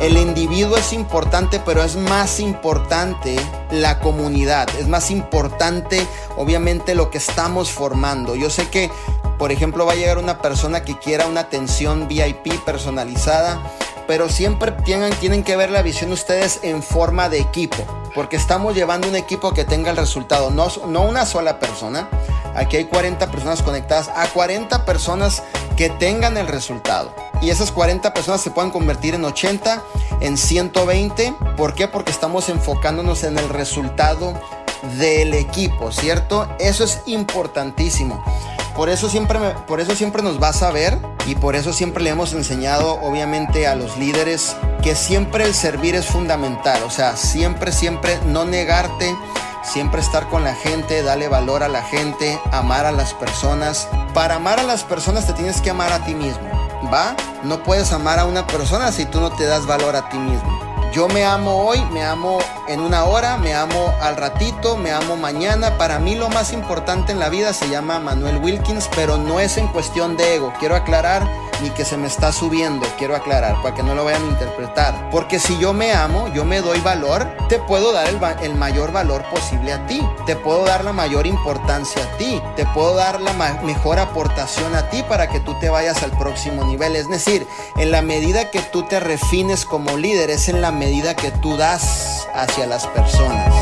El individuo es importante, pero es más importante la comunidad. Es más importante, obviamente, lo que estamos formando. Yo sé que, por ejemplo, va a llegar una persona que quiera una atención VIP personalizada pero siempre tienen, tienen que ver la visión ustedes en forma de equipo, porque estamos llevando un equipo que tenga el resultado, no, no una sola persona. Aquí hay 40 personas conectadas a 40 personas que tengan el resultado. Y esas 40 personas se pueden convertir en 80, en 120. ¿Por qué? Porque estamos enfocándonos en el resultado del equipo, ¿cierto? Eso es importantísimo. Por eso siempre, por eso siempre nos vas a ver y por eso siempre le hemos enseñado, obviamente, a los líderes que siempre el servir es fundamental. O sea, siempre, siempre no negarte, siempre estar con la gente, darle valor a la gente, amar a las personas. Para amar a las personas te tienes que amar a ti mismo, ¿va? No puedes amar a una persona si tú no te das valor a ti mismo. Yo me amo hoy, me amo en una hora, me amo al ratito, me amo mañana. Para mí lo más importante en la vida se llama Manuel Wilkins, pero no es en cuestión de ego. Quiero aclarar ni que se me está subiendo, quiero aclarar, para que no lo vayan a interpretar. Porque si yo me amo, yo me doy valor, te puedo dar el, mayor valor posible a ti, te puedo dar la mayor importancia a ti, te puedo dar la mejor aportación a ti para que tú te vayas al próximo nivel. Es decir, en la medida que tú te refines como líder, es en la medida que tú das hacia las personas.